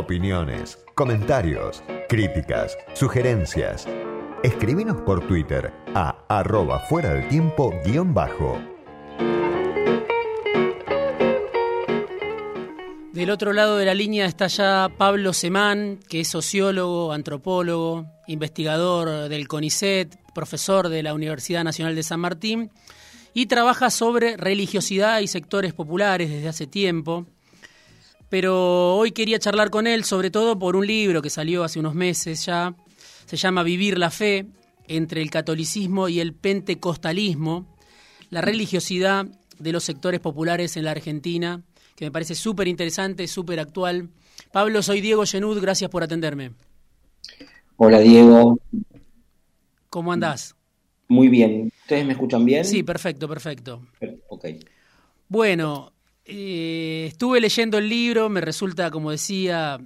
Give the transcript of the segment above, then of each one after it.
Opiniones, comentarios, críticas, sugerencias. Escribinos por Twitter a arroba fuera del tiempo guion bajo. Del otro lado de la línea está ya Pablo Semán, que es sociólogo, antropólogo, investigador del CONICET, profesor de la Universidad Nacional de San Martín y trabaja sobre religiosidad y sectores populares desde hace tiempo. Pero hoy quería charlar con él sobre todo por un libro que salió hace unos meses ya, se llama Vivir la fe entre el catolicismo y el pentecostalismo, la religiosidad de los sectores populares en la Argentina que me parece súper interesante, súper actual. Pablo, soy Diego Genud, gracias por atenderme. Hola Diego. ¿Cómo andás? Muy bien. ¿Ustedes me escuchan bien? Sí, perfecto, perfecto. Ok. Bueno, eh, estuve leyendo el libro, me resulta, como decía,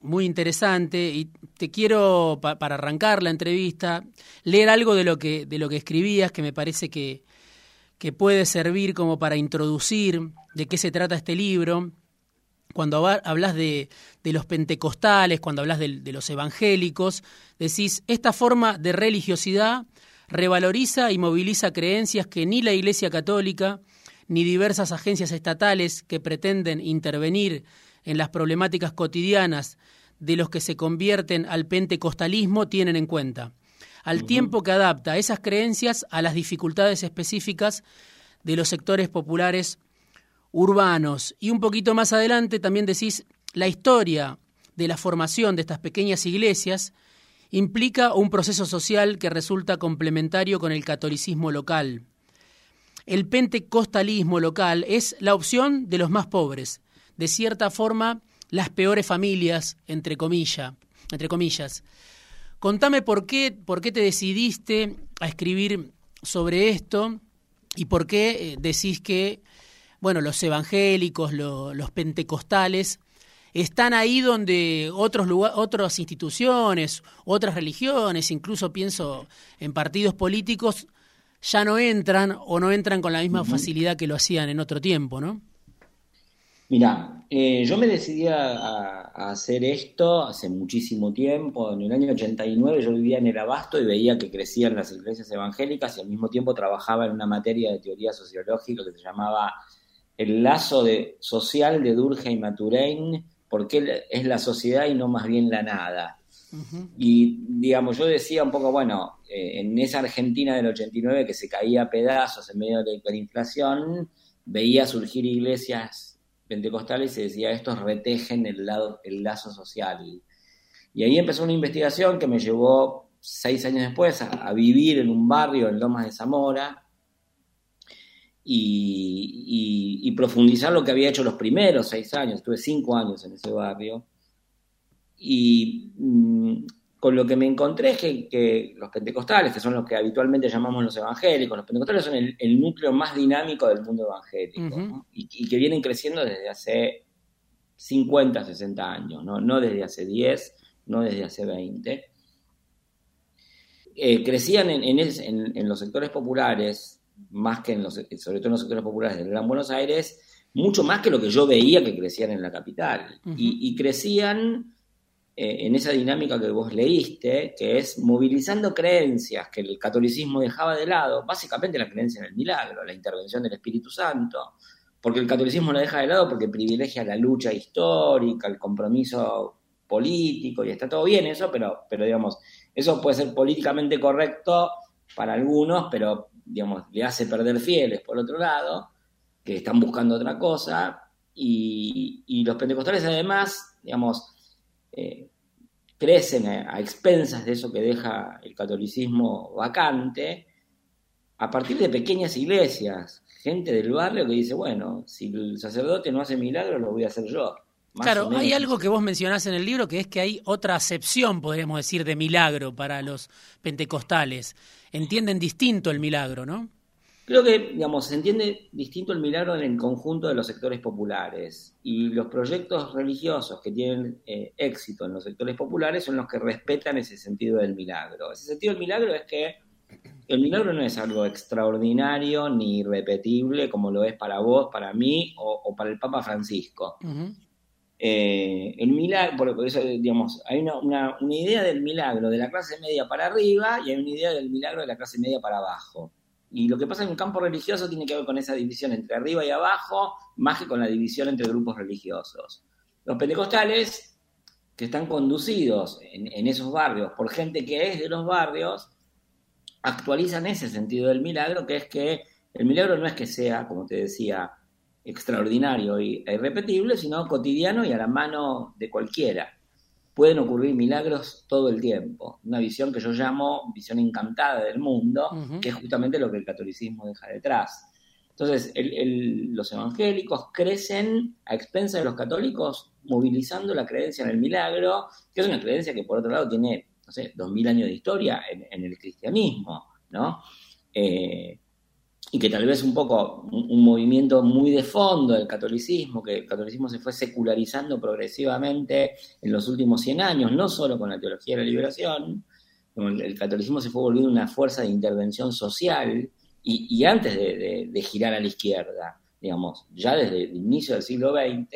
muy interesante y te quiero, para arrancar la entrevista, leer algo de lo que, de lo que escribías que me parece que, que puede servir como para introducir de qué se trata este libro. Cuando hablas de, los pentecostales, cuando hablas de, de los evangélicos, decís, esta forma de religiosidad revaloriza y moviliza creencias que ni la Iglesia Católica, ni diversas agencias estatales que pretenden intervenir en las problemáticas cotidianas de los que se convierten al pentecostalismo tienen en cuenta, al tiempo que adapta esas creencias a las dificultades específicas de los sectores populares urbanos. Y un poquito más adelante también decís, la historia de la formación de estas pequeñas iglesias implica un proceso social que resulta complementario con el catolicismo local. El pentecostalismo local es la opción de los más pobres, de cierta forma las peores familias, entre, comillas entre comillas. Contame por qué, por qué te decidiste a escribir sobre esto y por qué eh, decís que bueno, los evangélicos, los pentecostales, están ahí donde otros otras instituciones, otras religiones, incluso pienso en partidos políticos, ya no entran o no entran con la misma facilidad que lo hacían en otro tiempo, ¿no? Mira, eh, yo me decidí a, hacer esto hace muchísimo tiempo. En el año 89 yo vivía en el Abasto y veía que crecían las iglesias evangélicas y al mismo tiempo trabajaba en una materia de teoría sociológica que se llamaba el lazo de, social de Durkheim y Maturein, porque es la sociedad y no más bien la nada. Y digamos, yo decía un poco, bueno, eh, en esa Argentina del 89 que se caía a pedazos en medio de la hiperinflación, veía surgir iglesias pentecostales y se decía, estos retejen el, lazo social. Y ahí empezó una investigación que me llevó seis años después a, a vivir en un barrio en Lomas de Zamora, y, profundizar lo que había hecho los primeros seis años. Estuve cinco años en ese barrio. Y mm, con lo que me encontré es que, los pentecostales, que son los que habitualmente llamamos los evangélicos, los pentecostales son el, núcleo más dinámico del mundo evangélico y, que vienen creciendo desde hace 50, 60 años, no, desde hace 10, no desde hace 20. Eh, crecían en, en, los sectores populares más que en los, sobre todo en los sectores populares del Gran Buenos Aires, mucho más que lo que yo veía que crecían en la capital. y, crecían eh, en esa dinámica que vos leíste, que es movilizando creencias que el catolicismo dejaba de lado, básicamente la creencia en el milagro, la intervención del Espíritu Santo, porque el catolicismo la deja de lado porque privilegia la lucha histórica, el compromiso político, y está todo bien eso, pero, pero digamos, eso puede ser políticamente correcto para algunos, pero digamos, le hace perder fieles, por otro lado, que están buscando otra cosa, y, los pentecostales además, digamos, eh, crecen a, expensas de eso que deja el catolicismo vacante, a partir de pequeñas iglesias, gente del barrio que dice, bueno, si el sacerdote no hace milagros, lo voy a hacer yo. claro, hay algo que vos mencionás en el libro que es que hay otra acepción, podríamos decir, de milagro para los pentecostales entienden distinto el milagro, ¿no? Creo que, digamos, se entiende distinto el milagro en el conjunto de los sectores populares y los proyectos religiosos que tienen eh, éxito en los sectores populares son los que respetan ese sentido del milagro. Ese sentido del milagro es que el milagro no es algo extraordinario ni irrepetible como lo es para vos, para mí o, para el Papa Francisco. eh, el milagro, por eso, digamos, hay una, idea del milagro de la clase media para arriba y hay una idea del milagro de la clase media para abajo. Y lo que pasa en el campo religioso tiene que ver con esa división entre arriba y abajo, más que con la división entre grupos religiosos. Los pentecostales, que están conducidos en esos barrios por gente que es de los barrios, actualizan ese sentido del milagro, que es que el milagro no es que sea, como te decía, extraordinario e irrepetible, sino cotidiano y a la mano de cualquiera. Pueden ocurrir milagros todo el tiempo. Una visión que yo llamo visión encantada del mundo, que es justamente lo que el catolicismo deja detrás. Entonces, los evangélicos crecen a expensas de los católicos, movilizando la creencia en el milagro, que es una creencia que por otro lado tiene, no sé, dos mil años de historia en, el cristianismo, ¿no? Eh, y que tal vez un poco un, movimiento muy de fondo del catolicismo, que el catolicismo se fue secularizando progresivamente en los últimos 100 años, no solo con la teología de la liberación, el, catolicismo se fue volviendo una fuerza de intervención social y, antes de, girar a la izquierda, digamos, ya desde el inicio del siglo XX.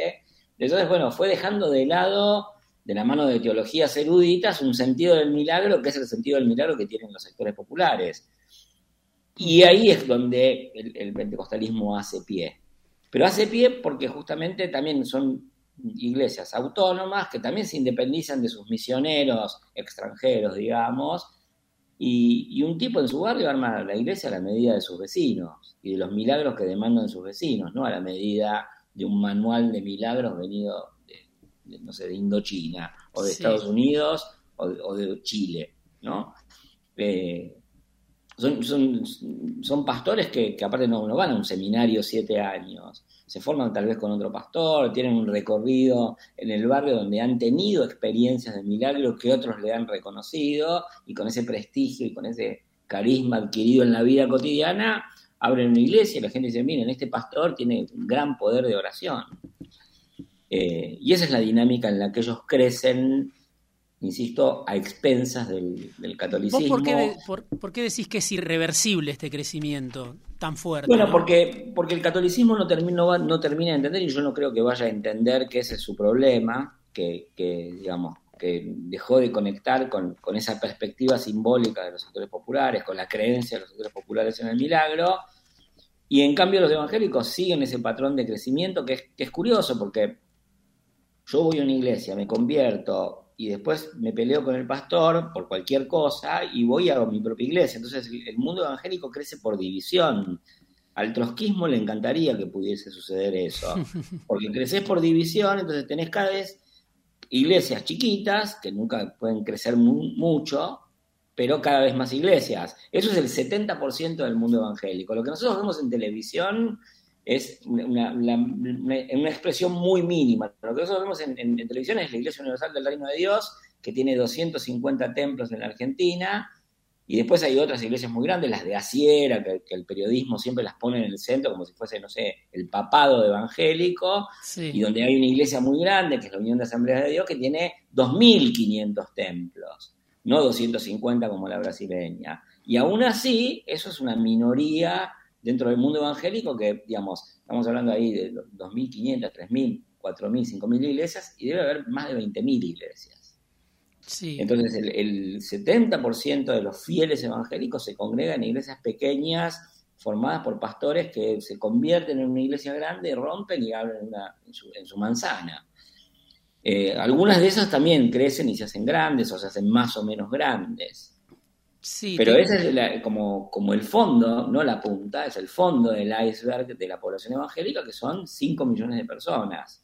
Entonces, bueno, fue dejando de lado, de la mano de teologías eruditas, un sentido del milagro, que es el sentido del milagro que tienen los sectores populares y ahí es donde el, pentecostalismo hace pie. Pero hace pie porque justamente también son iglesias autónomas que también se independizan de sus misioneros extranjeros, digamos, y, un tipo en su barrio arma la iglesia a la medida de sus vecinos y de los milagros que demandan sus vecinos, no a la medida de un manual de milagros venido de, no sé, de Indochina o de Estados Unidos o de, Chile, ¿no? Eh, son, son, pastores que, aparte no, no, van a un seminario siete años, se forman tal vez con otro pastor, tienen un recorrido en el barrio donde han tenido experiencias de milagros que otros le han reconocido y con ese prestigio y con ese carisma adquirido en la vida cotidiana, abren una iglesia y la gente dice, miren, este pastor tiene un gran poder de oración. Eh, y esa es la dinámica en la que ellos crecen insisto, a expensas del, catolicismo. por, qué, decís que es irreversible este crecimiento tan fuerte? Bueno, porque, porque el catolicismo no, termina, no, termina de entender y yo no creo que vaya a entender que ese es su problema, que, digamos, que dejó de conectar con, esa perspectiva simbólica de los sectores populares, con la creencia de los sectores populares en el milagro, y en cambio los evangélicos siguen ese patrón de crecimiento que es, que es curioso porque yo voy a una iglesia, me convierto, y después me peleo con el pastor por cualquier cosa y voy a mi propia iglesia. Entonces el mundo evangélico crece por división. Al trotskismo le encantaría que pudiese suceder eso, porque creces por división, entonces tenés cada vez iglesias chiquitas que nunca pueden crecer mucho, pero cada vez más iglesias. Eso es el 70% del mundo evangélico. Lo que nosotros vemos en televisión es una, expresión muy mínima. Lo que nosotros vemos en, televisión es la Iglesia Universal del Reino de Dios, que tiene 250 templos en la Argentina, y después hay otras iglesias muy grandes, las de Asiera, que, el periodismo siempre las pone en el centro como si fuese, no sé, el papado evangélico, y donde hay una iglesia muy grande, que es la Unión de Asambleas de Dios, que tiene 2.500 templos, no 250 como la brasileña. Y aún así, eso es una minoría dentro del mundo evangélico que, digamos, estamos hablando ahí de 2.500, 3.000, 4.000, 5.000 iglesias y debe haber más de 20.000 iglesias. Sí. Entonces el, el 70% de los fieles evangélicos se congregan en iglesias pequeñas formadas por pastores que se convierten en una iglesia grande, rompen y abren en, su, manzana. Eh, algunas de esas también crecen y se hacen grandes o se hacen más o menos grandes. Pero ese es como, como el fondo, no la punta, es el fondo del iceberg de la población evangélica, que son 5 millones de personas.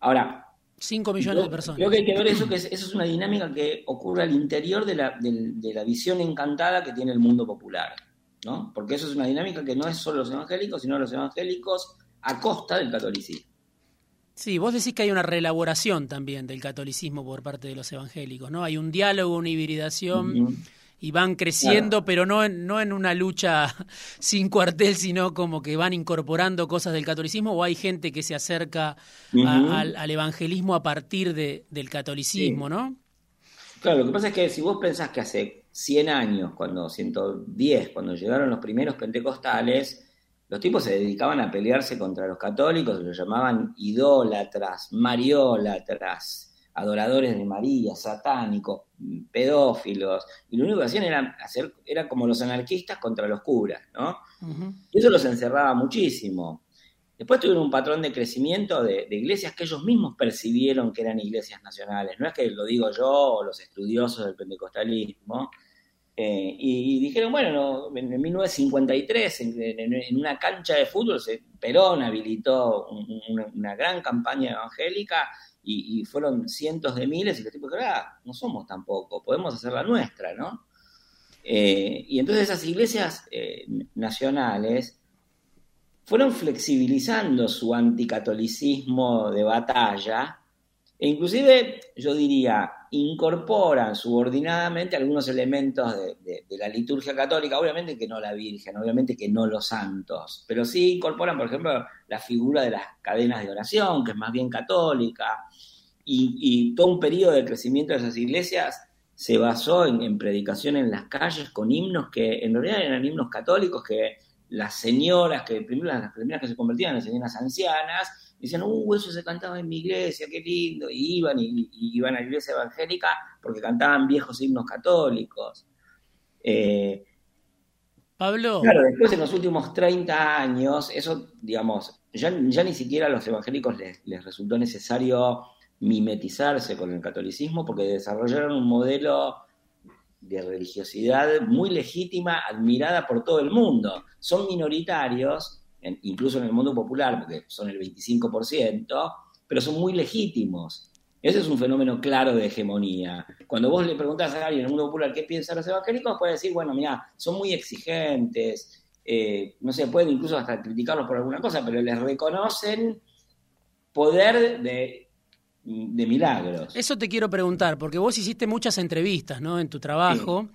Ahora. 5 millones de personas. Creo que hay que ver eso, que eso es una dinámica que ocurre al interior de la, de, la visión encantada que tiene el mundo popular. ¿no? Porque eso es una dinámica que no es solo los evangélicos, sino los evangélicos a costa del catolicismo. Sí, vos decís que hay una reelaboración también del catolicismo por parte de los evangélicos, ¿no? Hay un diálogo, una hibridación y van creciendo, pero no en, no en una lucha sin cuartel, sino como que van incorporando cosas del catolicismo, o hay gente que se acerca al, evangelismo a partir de, del catolicismo, ¿no? Claro, lo que pasa es que si vos pensás que hace 100 años, cuando 110, cuando llegaron los primeros pentecostales, los tipos se dedicaban a pelearse contra los católicos, los llamaban idólatras, mariólatras, adoradores de María, satánicos, pedófilos, y lo único que hacían era hacer, era como los anarquistas contra los curas, ¿no? Y eso los encerraba muchísimo. Después tuvieron un patrón de crecimiento de, iglesias que ellos mismos percibieron que eran iglesias nacionales. No es que lo digo yo o los estudiosos del pentecostalismo. Eh, y, dijeron, bueno, en, 1953, en, una cancha de fútbol, Perón habilitó una, gran campaña evangélica y, fueron cientos de miles y los tipos dijeron, ah, no somos tampoco, podemos hacer la nuestra, ¿no? Eh, y entonces esas iglesias eh, nacionales fueron flexibilizando su anticatolicismo de batalla e inclusive, yo diría, incorporan subordinadamente algunos elementos de, la liturgia católica, obviamente que no la Virgen, obviamente que no los santos, pero sí incorporan, por ejemplo, la figura de las cadenas de oración, que es más bien católica, y, todo un periodo de crecimiento de esas iglesias se basó en, en predicación en las calles con himnos que en realidad eran himnos católicos que las señoras, que primero las primeras que se convertían en señoras ancianas, decían, uh, eso se cantaba en mi iglesia, qué lindo, y iban, y, iban a la iglesia evangélica porque cantaban viejos himnos católicos. Eh, Pablo. Claro, después en los últimos 30 años, eso, digamos, ya, ni siquiera a los evangélicos les, les resultó necesario mimetizarse con el catolicismo porque desarrollaron un modelo de religiosidad muy legítima, admirada por todo el mundo. Son minoritarios, incluso en el mundo popular, porque son el 25%, pero son muy legítimos. Ese es un fenómeno claro de hegemonía. Cuando vos le preguntás a alguien en el mundo popular qué piensan los evangélicos, puede decir, bueno, mira, son muy exigentes, eh, no se puede incluso hasta criticarlos por alguna cosa, pero les reconocen poder de de milagros. Eso te quiero preguntar, porque vos hiciste muchas entrevistas, ¿no? En tu trabajo.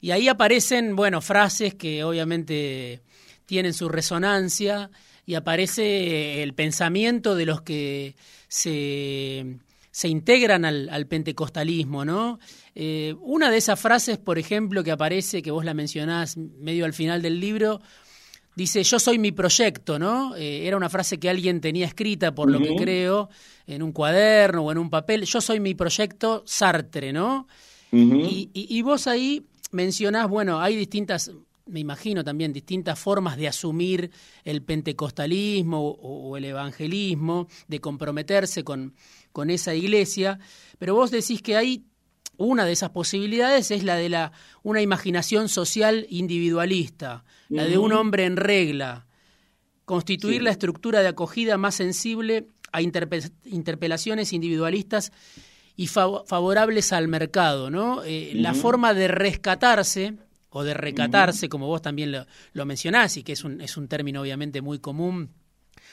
Y ahí aparecen, bueno, frases que obviamente tienen su resonancia y aparece el pensamiento de los que se, se integran al, pentecostalismo, ¿no? Eh, una de esas frases, por ejemplo, que aparece, que vos la mencionás medio al final del libro, dice, yo soy mi proyecto, ¿no? Eh, era una frase que alguien tenía escrita, por lo que creo, en un cuaderno o en un papel. Yo soy mi proyecto Sartre, ¿no? y, vos ahí mencionás, bueno, hay distintas, me imagino también, distintas formas de asumir el pentecostalismo o, el evangelismo, de comprometerse con, con esa iglesia, pero vos decís que hay una de esas posibilidades es la de la, una imaginación social individualista, la de un hombre en regla, constituir la estructura de acogida más sensible a interpelaciones individualistas y favorables al mercado, ¿no? Eh, la forma de rescatarse o de recatarse, como vos también lo, lo, mencionás, y que es un, es un término obviamente muy común,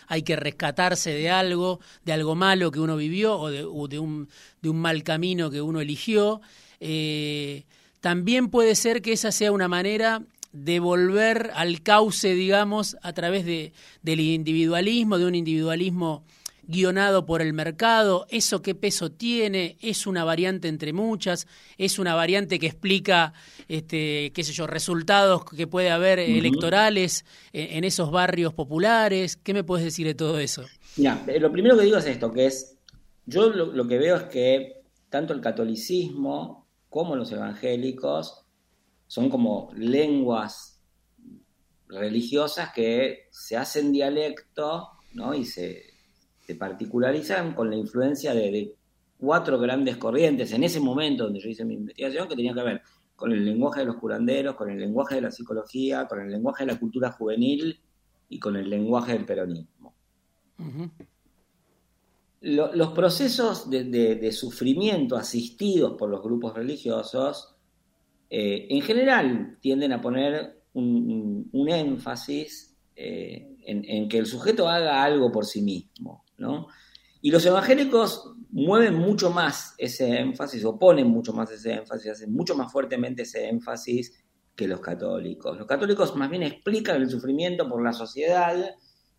hay que rescatarse de algo, de algo malo que uno vivió o de, de, un, de un, mal camino que uno eligió. Eh, también puede ser que esa sea una manera de volver al cauce, digamos, a través de, del individualismo, de un individualismo guionado por el mercado, eso qué peso tiene, es una variante entre muchas, es una variante que explica, este, qué sé yo, resultados que puede haber electorales en, esos barrios populares. ¿Qué me puedes decir de todo eso? Ya, eh, lo primero que digo es esto, que es, yo lo que veo es que tanto el catolicismo como los evangélicos son como lenguas religiosas que se hacen dialecto, ¿no? Y se, se particularizan con la influencia de, cuatro grandes corrientes en ese momento donde yo hice mi investigación que tenían que ver con el lenguaje de los curanderos, con el lenguaje de la psicología, con el lenguaje de la cultura juvenil y con el lenguaje del peronismo. los procesos de, sufrimiento asistidos por los grupos religiosos, eh, en general tienden a poner un, énfasis eh, en, que el sujeto haga algo por sí mismo. Y los evangélicos mueven mucho más ese énfasis, o ponen mucho más ese énfasis, hacen mucho más fuertemente ese énfasis que los católicos. Los católicos más bien explican el sufrimiento por la sociedad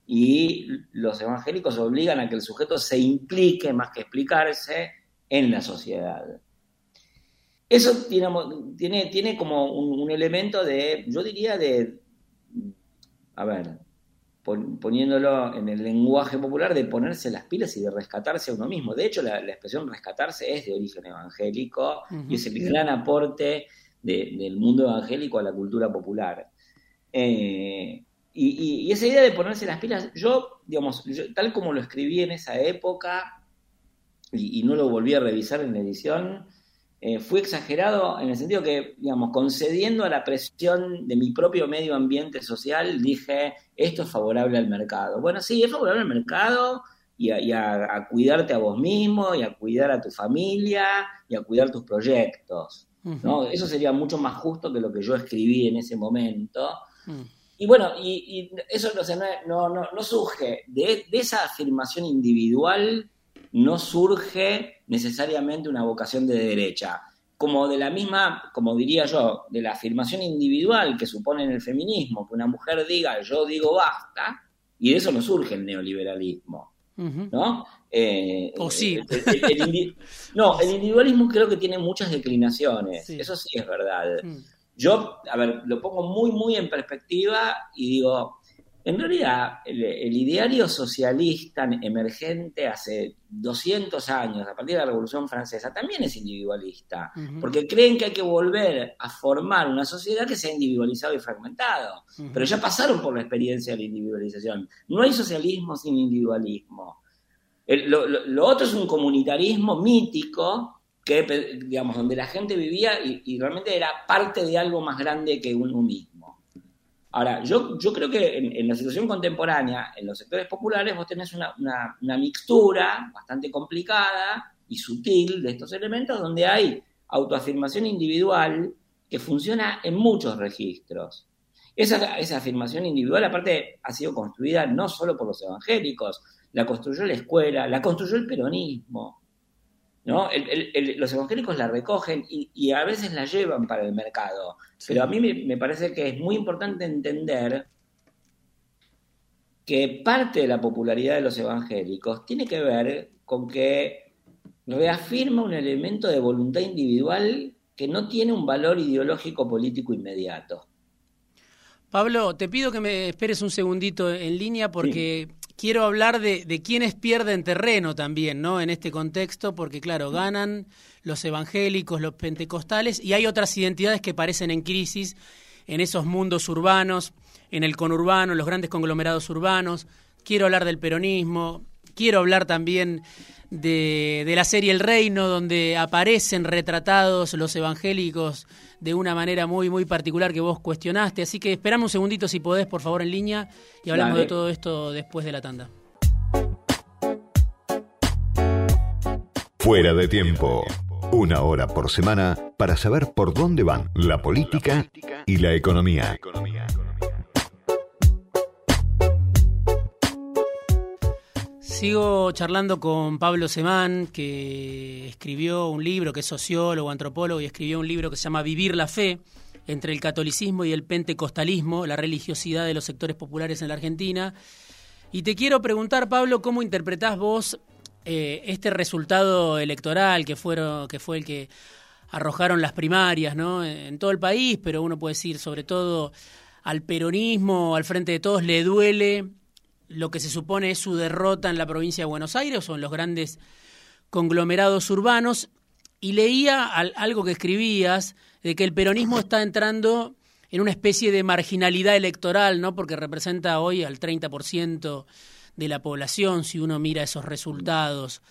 y los evangélicos obligan a que el sujeto se implique más que explicarse en la sociedad. Eso tiene, como un elemento de, yo diría, de, a ver, poniéndolo en el lenguaje popular, de ponerse las pilas y de rescatarse a uno mismo. De hecho, la, expresión rescatarse es de origen evangélico y es el gran aporte del mundo evangélico a la cultura popular. Eh, y, esa idea de ponerse las pilas, yo, digamos, tal como lo escribí en esa época y, no lo volví a revisar en la edición, eh, fue exagerado en el sentido que, digamos, concediendo a la presión de mi propio medio ambiente social, dije, esto es favorable al mercado. Bueno, sí, es favorable al mercado y, a, cuidarte a vos mismo, y a cuidar a tu familia, y a cuidar tus proyectos. ¿no? Eso sería mucho más justo que lo que yo escribí en ese momento. Mm. Y bueno, y, eso no, no, no, surge de, de esa afirmación individual no surge necesariamente una vocación de derecha. Como de la misma, como diría yo, de la afirmación individual que supone en el feminismo, que una mujer diga yo digo basta, y de eso no surge el neoliberalismo. ¿No? Eh, o sí. no, el individualismo creo que tiene muchas declinaciones. Eso sí es verdad. Mm. Yo, a ver, lo pongo muy, muy en perspectiva y digo, en realidad, el, ideario socialista emergente hace 200 años, a partir de la Revolución Francesa, también es individualista, porque creen que hay que volver a formar una sociedad que sea individualizado y fragmentado. Pero ya pasaron por la experiencia de la individualización. No hay socialismo sin individualismo. lo, otro es un comunitarismo mítico que, digamos, donde la gente vivía y realmente era parte de algo más grande que uno mismo. Ahora, yo, yo creo que en, la situación contemporánea, en los sectores populares, vos tenés una, una, mixtura bastante complicada y sutil de estos elementos donde hay autoafirmación individual que funciona en muchos registros. Esa, esa, afirmación individual, aparte, ha sido construida no solo por los evangélicos, la construyó la escuela, la construyó el peronismo. ¿No? los evangélicos la recogen y, a veces la llevan para el mercado. Pero a mí me, parece que es muy importante entender que parte de la popularidad de los evangélicos tiene que ver con que reafirma un elemento de voluntad individual que no tiene un valor ideológico político inmediato. Pablo, te pido que me esperes un segundito en línea porque quiero hablar de, de quienes pierden terreno también, ¿no? En este contexto, porque claro, ganan los evangélicos, los pentecostales, y hay otras identidades que parecen en crisis en esos mundos urbanos, en el conurbano, en los grandes conglomerados urbanos. Quiero hablar del peronismo, quiero hablar también de, de la serie El Reino, donde aparecen retratados los evangélicos de una manera muy, muy particular que vos cuestionaste. Así que esperame un segundito si podés, por favor, en línea y hablamos de todo esto después de la tanda. Fuera de tiempo. Una hora por semana para saber por dónde van la política y la economía. Sigo charlando con Pablo Semán, que escribió un libro, que es sociólogo, antropólogo, y escribió un libro que se llama Vivir la Fe, entre el catolicismo y el pentecostalismo, la religiosidad de los sectores populares en la Argentina. Y te quiero preguntar, Pablo, ¿cómo interpretás vos eh, este resultado electoral que, fueron, que fue el que arrojaron las primarias ¿no? en todo el país, pero uno puede decir sobre todo al peronismo, al frente de todos, le duele lo que se supone es su derrota en la provincia de Buenos Aires o en los grandes conglomerados urbanos, y leía algo que escribías de que el peronismo está entrando en una especie de marginalidad electoral, ¿no? Porque representa hoy al 30% de la población si uno mira esos resultados.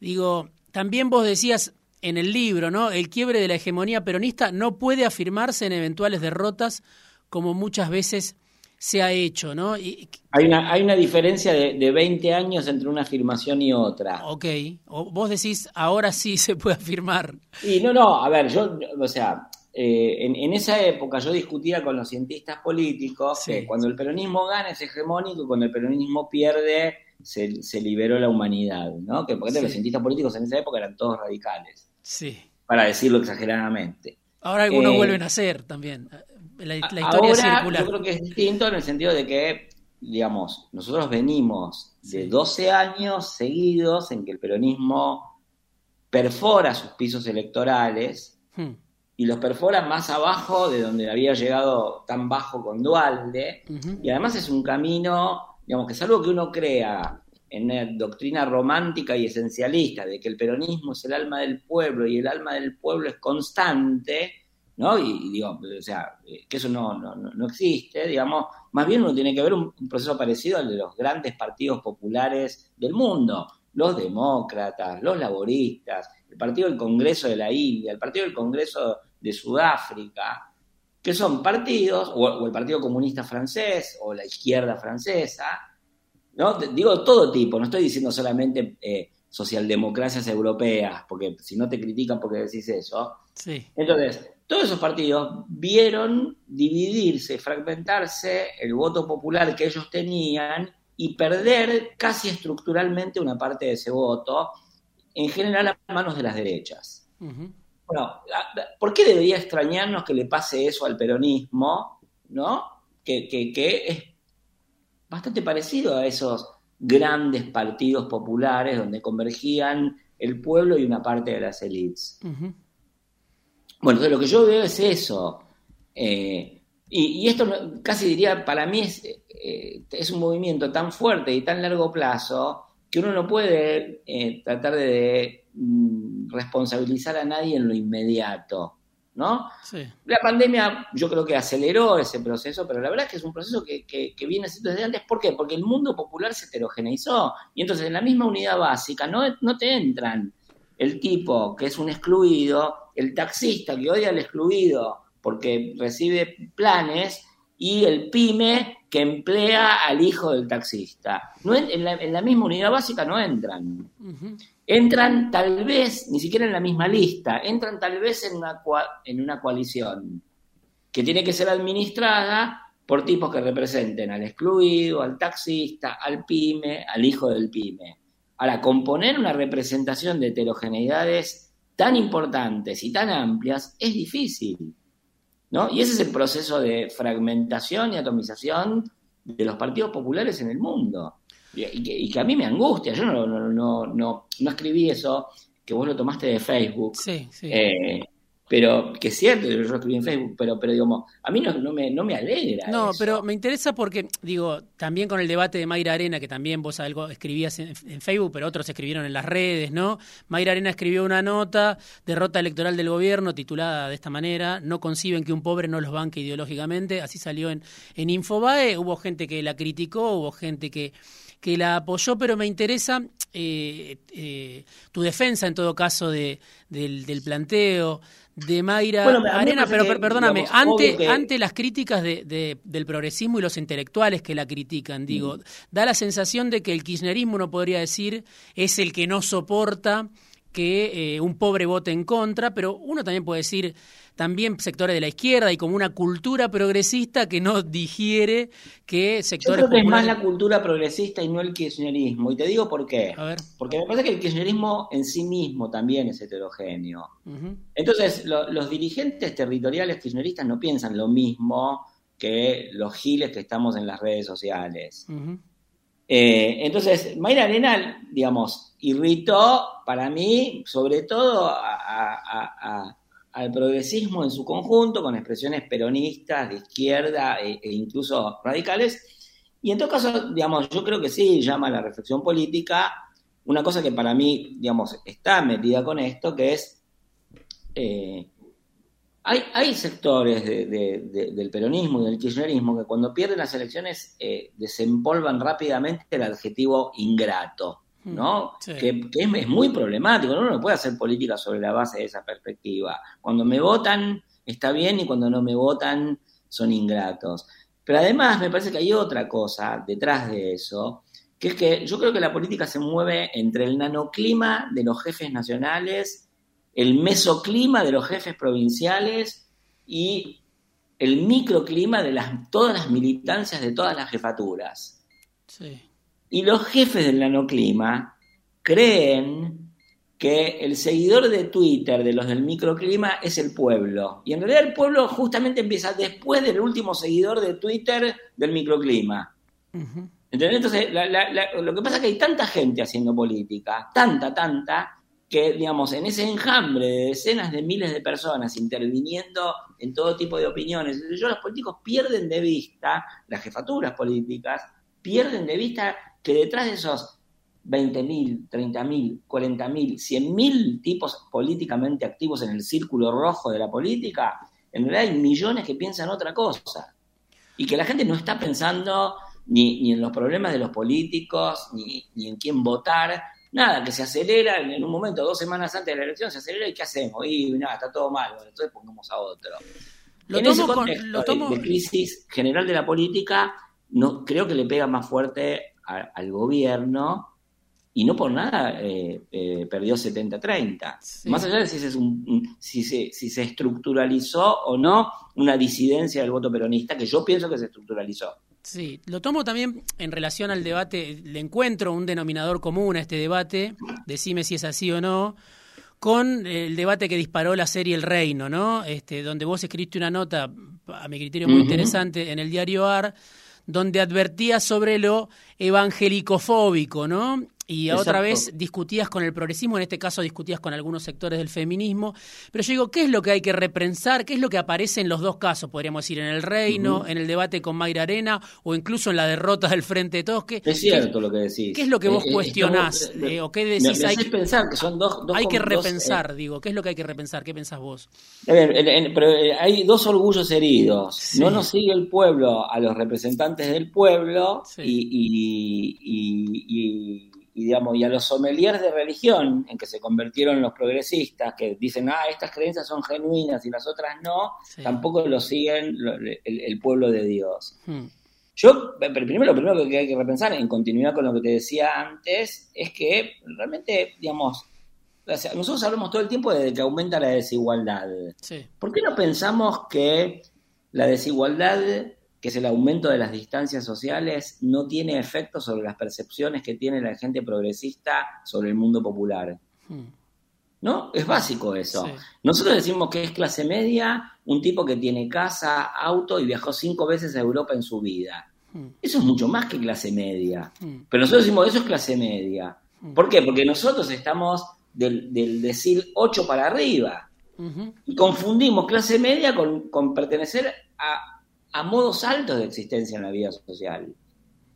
Digo, también vos decías en el libro, ¿no? El quiebre de la hegemonía peronista no puede afirmarse en eventuales derrotas como muchas veces se ha hecho, ¿no? Y, hay, una, hay una diferencia de, de, 20 años entre una afirmación y otra. Ok, o vos decís, ahora sí se puede afirmar. Y no, no, a ver, yo, o sea, eh, en, esa época yo discutía con los cientistas políticos que cuando el peronismo gana es hegemónico y cuando el peronismo pierde se, se liberó la humanidad, ¿no? Que porque los cientistas políticos en esa época eran todos radicales. Sí. Para decirlo exageradamente. Ahora algunos eh, vuelven a ser también. La, historia Ahora, Yo creo que es distinto en el sentido de que, digamos, nosotros venimos de 12 años seguidos en que el peronismo perfora sus pisos electorales hmm. y los perfora más abajo de donde había llegado tan bajo con Dualde. Y además es un camino digamos que salvo que uno crea en la doctrina romántica y esencialista de que el peronismo es el alma del pueblo y el alma del pueblo es constante, ¿no? Y, digo, o sea, que eso no, no, no, existe, digamos, más bien uno tiene que ver un, proceso parecido al de los grandes partidos populares del mundo, los demócratas, los laboristas, el Partido del Congreso de la India, el Partido del Congreso de Sudáfrica, que son partidos, o, el Partido Comunista francés, o la izquierda francesa, ¿no? Digo todo tipo, no estoy diciendo solamente eh, socialdemocracias europeas, porque si no te critican porque decís eso. Sí. Entonces, todos esos partidos vieron dividirse, fragmentarse el voto popular que ellos tenían y perder casi estructuralmente una parte de ese voto, en general a manos de las derechas. Bueno, ¿por qué debería extrañarnos que le pase eso al peronismo, ¿no? Que, que, es bastante parecido a esos grandes partidos populares donde convergían el pueblo y una parte de las élites. Bueno, entonces lo que yo veo es eso. Eh, y, esto casi diría, para mí es, eh, es un movimiento tan fuerte y tan largo plazo que uno no puede eh, tratar de, mm, responsabilizar a nadie en lo inmediato, ¿no? La pandemia yo creo que aceleró ese proceso, pero la verdad es que es un proceso que, viene siendo desde antes. ¿Por qué? Porque el mundo popular se heterogeneizó y entonces en la misma unidad básica no, no te entran el tipo que es un excluido, el taxista que odia al excluido porque recibe planes y el pyme que emplea al hijo del taxista. No, en, la, misma unidad básica no entran. Entran tal vez, ni siquiera en la misma lista, entran tal vez en una, en una coalición que tiene que ser administrada por tipos que representen al excluido, al taxista, al pyme, al hijo del pyme. Ahora, componer una representación de heterogeneidades tan importantes y tan amplias es difícil. ¿no? Y ese es el proceso de fragmentación y atomización de los partidos populares en el mundo. Y, que, a mí me angustia, yo no, no, no, no, no escribí eso, que vos lo tomaste de Facebook. Sí, sí. Eh, pero que es cierto, yo escribí en Facebook, pero, pero digamos, a mí no, no, me, no me alegra. No, pero me interesa porque, digo, también con el debate de Mayra Arena, que también vos algo escribías en, Facebook, pero otros escribieron en las redes, ¿no? Mayra Arena escribió una nota, derrota electoral del gobierno, titulada de esta manera, no conciben que un pobre no los banque ideológicamente, así salió en, en Infobae, hubo gente que la criticó, hubo gente que que la apoyó, pero me interesa eh, eh, tu defensa en todo caso de, del planteo, de Mayra Arena, pero perdóname, ante, ante las críticas de, del progresismo y los intelectuales que la critican, digo, da la sensación de que el kirchnerismo, uno podría decir, es el que no soporta que eh, un pobre vote en contra, pero uno también puede decir también sectores de la izquierda y como una cultura progresista que no digiere que sectores Yo creo que es más la cultura progresista y no el kirchnerismo. Y te digo por qué. Porque me parece que el kirchnerismo en sí mismo también es heterogéneo. Entonces, los dirigentes territoriales kirchneristas no piensan lo mismo que los giles que estamos en las redes sociales. Eh, entonces, Mayra Arena, digamos, irritó para mí, sobre todo al progresismo en su conjunto, con expresiones peronistas, de izquierda e, e, incluso radicales. Y en todo caso, digamos, yo creo que sí llama a la reflexión política una cosa que para mí, digamos, está metida con esto, que es eh, hay, sectores del peronismo y del kirchnerismo que cuando pierden las elecciones eh, desempolvan rápidamente el adjetivo ingrato, hmm, ¿no? Que, es, muy problemático, uno no puede hacer política sobre la base de esa perspectiva. Cuando me votan está bien y cuando no me votan son ingratos. Pero además me parece que hay otra cosa detrás de eso, que es que yo creo que la política se mueve entre el nanoclima de los jefes nacionales el mesoclima de los jefes provinciales y el microclima de las, todas las militancias de todas las jefaturas. Y los jefes del nanoclima creen que el seguidor de Twitter de los del microclima es el pueblo. Y en realidad el pueblo justamente empieza después del último seguidor de Twitter del microclima. Entonces, lo que pasa es que hay tanta gente haciendo política, tanta, tanta, que, digamos, en ese enjambre de decenas de miles de personas interviniendo en todo tipo de opiniones, yo, los políticos pierden de vista, las jefaturas políticas, pierden de vista que detrás de esos 20.000, 30.000, 40.000, 100.000 tipos políticamente activos en el círculo rojo de la política, en realidad hay millones que piensan otra cosa. Y que la gente no está pensando ni, en los problemas de los políticos, ni, en quién votar, nada, que se acelera en un momento, dos semanas antes de la elección, se acelera y ¿qué hacemos? Y nada, está todo mal, entonces pongamos a otro. Lo en ese contexto de, crisis general de la política, no, creo que le pega más fuerte al gobierno y no por nada eh, eh, perdió 70-30. Más allá de si, es un, si, se, si se estructuralizó o no una disidencia del voto peronista, que yo pienso que se estructuralizó. Sí, lo tomo también en relación al debate, le encuentro un denominador común a este debate, decime si es así o no, con el debate que disparó la serie El Reino, ¿no? Este, donde vos escribiste una nota, a mi criterio muy interesante, en el diario AR, donde advertía sobre lo evangelicofóbico, ¿no? Y otra vez discutías con el progresismo, en este caso discutías con algunos sectores del feminismo. Pero yo digo, ¿qué es lo que hay que repensar? ¿Qué es lo que aparece en los dos casos, podríamos decir, en el reino, en el debate con Mayra Arena o incluso en la derrota del Frente de Todos? es cierto lo que decís. ¿Qué es lo que vos eh, eh, cuestionás? Eh, ¿O qué decís? hay que pensar que son dos. hay que repensar, digo. ¿Qué es lo que hay que repensar? ¿Qué pensás vos? pero hay dos orgullos heridos. No nos sigue el pueblo a los representantes del pueblo y y, digamos, y a los sommeliers de religión, en que se convirtieron los progresistas, que dicen, ah, estas creencias son genuinas y las otras no, tampoco lo siguen el, pueblo de Dios. Hmm. Yo, primero, lo primero que hay que repensar, en continuidad con lo que te decía antes, es que realmente, digamos, nosotros hablamos todo el tiempo de que aumenta la desigualdad. ¿Por qué no pensamos que la desigualdad que es el aumento de las distancias sociales, no tiene efecto sobre las percepciones que tiene la gente progresista sobre el mundo popular. Hmm. ¿No? Es básico eso. Nosotros decimos que es clase media un tipo que tiene casa, auto y viajó cinco veces a Europa en su vida. Hmm. Eso es mucho más que clase media. Hmm. Pero nosotros decimos, eso es clase media. ¿Por qué? Porque nosotros estamos del, decir 8 para arriba. Y confundimos clase media con, con pertenecer a a modos altos de existencia en la vida social.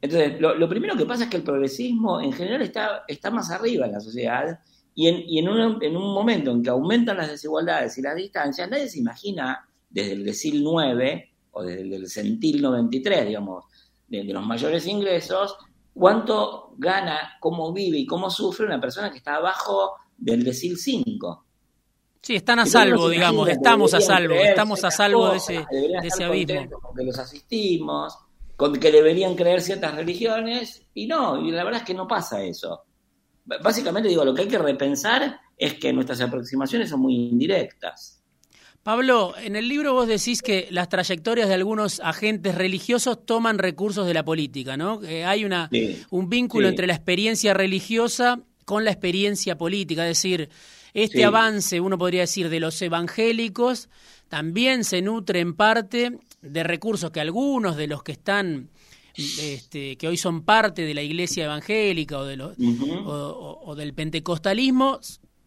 Entonces, lo, primero que pasa es que el progresismo en general está, está más arriba en la sociedad y, en, y en, un, en, un, momento en que aumentan las desigualdades y las distancias, nadie se imagina desde el decil 9 o desde el centil 93, digamos, de, de, los mayores ingresos, cuánto gana, cómo vive y cómo sufre una persona que está abajo del decil 5. Sí, están a salvo, digamos, estamos a salvo, estamos a salvo de ese, de ese abismo. Que los asistimos, con que deberían creer ciertas religiones, y no, y la verdad es que no pasa eso. Básicamente digo, lo que hay que repensar es que nuestras aproximaciones son muy indirectas. Pablo, en el libro vos decís que las trayectorias de algunos agentes religiosos toman recursos de la política, ¿no? hay una, un vínculo entre la experiencia religiosa con la experiencia política, es decir, este avance, uno podría decir, de los evangélicos, también se nutre en parte de recursos que algunos de los que están este, que hoy son parte de la iglesia evangélica o, de los, o, del pentecostalismo,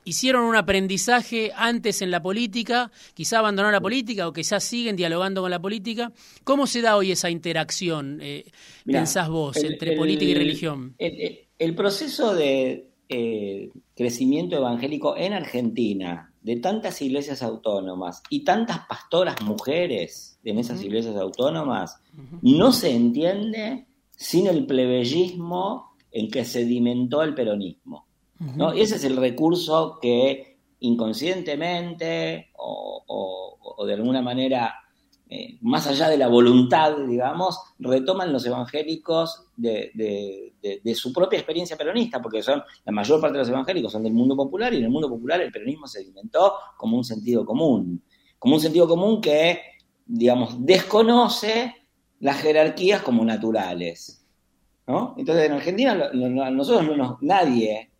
hicieron un aprendizaje antes en la política, quizá abandonaron la política o quizás siguen dialogando con la política. ¿Cómo se da hoy esa interacción, eh, pensás vos, entre política y religión? el proceso de, eh, crecimiento evangélico en Argentina, de tantas iglesias autónomas y tantas pastoras mujeres en esas iglesias autónomas, no se entiende sin el plebeyismo en que sedimentó el peronismo. ¿no? Y ese es el recurso que inconscientemente o de alguna manera eh, más allá de la voluntad, digamos, retoman los evangélicos de, su propia experiencia peronista, porque son la mayor parte de los evangélicos son del mundo popular y en el mundo popular el peronismo se alimentó como un sentido común, como un sentido común que, digamos, desconoce las jerarquías como naturales. ¿no? Entonces en Argentina nosotros no nos, nadie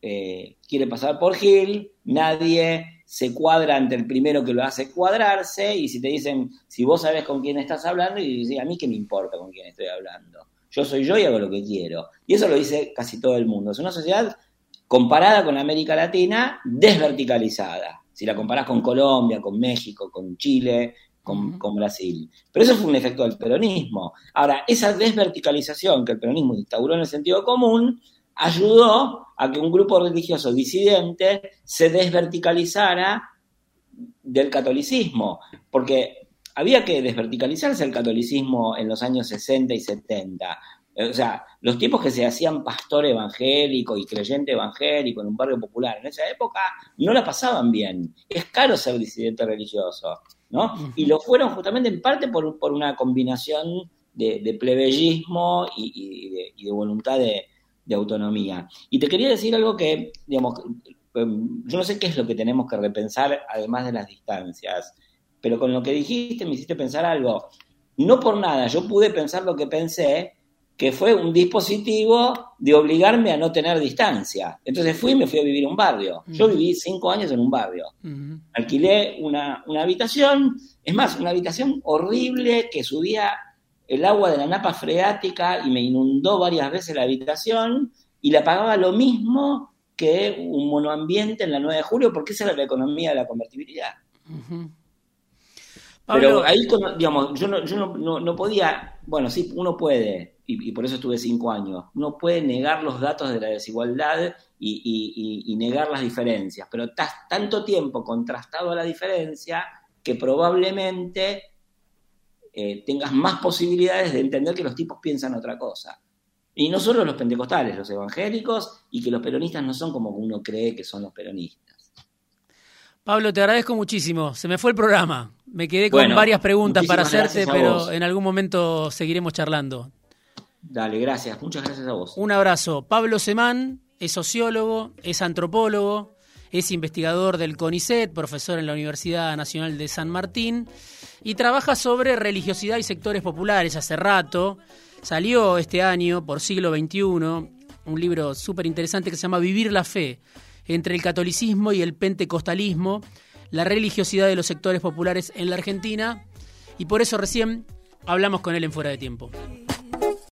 eh, quiere pasar por Gil, nadie se cuadra ante el primero que lo hace cuadrarse y si te dicen, si vos sabes con quién estás hablando, y dices, a mí qué me importa con quién estoy hablando. Yo soy yo y hago lo que quiero. Y eso lo dice casi todo el mundo. Es una sociedad comparada con América Latina, desverticalizada. Si la comparás con Colombia, con México, con Chile, con, Brasil. Pero eso fue un efecto del peronismo. Ahora, esa desverticalización que el peronismo instauró en el sentido común ayudó a que un grupo religioso disidente se desverticalizara del catolicismo, porque había que desverticalizarse el catolicismo en los años 60 y 70. O sea, los tipos que se hacían pastor evangélico y creyente evangélico en un barrio popular en esa época no la pasaban bien. Es caro ser disidente religioso, ¿no? Y lo fueron justamente en parte por, una combinación de, plebeyismo y, de, voluntad de, autonomía. Y te quería decir algo que, digamos, em, yo no sé qué es lo que tenemos que repensar además de las distancias, pero con lo que dijiste me hiciste pensar algo. No por nada, yo pude pensar lo que pensé, que fue un dispositivo de obligarme a no tener distancia. Entonces fui y me fui a vivir a un barrio. Yo viví cinco años en un barrio. Alquilé una, habitación, es más, una habitación horrible que subía el agua de la napa freática y me inundó varias veces la habitación y la pagaba lo mismo que un monoambiente en la 9 de julio porque esa era la economía de la convertibilidad. Pero ahí, digamos, yo, no, yo no, podía, bueno, sí, uno puede, y, por eso estuve cinco años, uno puede negar los datos de la desigualdad y, negar las diferencias, pero estás tanto tiempo contrastado a la diferencia que probablemente eh, tengas más posibilidades de entender que los tipos piensan otra cosa. Y no solo los pentecostales, los evangélicos, y que los peronistas no son como uno cree que son los peronistas. Pablo, te agradezco muchísimo. Se me fue el programa. Me quedé con varias preguntas para hacerte, pero en algún momento seguiremos charlando. Dale, gracias. Muchas gracias a vos. Un abrazo. Pablo Semán es sociólogo, es antropólogo, es investigador del CONICET, profesor en la Universidad Nacional de San Martín y trabaja sobre religiosidad y sectores populares hace rato. Salió este año por siglo XXI un libro súper interesante que se llama Vivir la Fe entre el catolicismo y el pentecostalismo, la religiosidad de los sectores populares en la Argentina, y por eso recién hablamos con él en Fuera de Tiempo.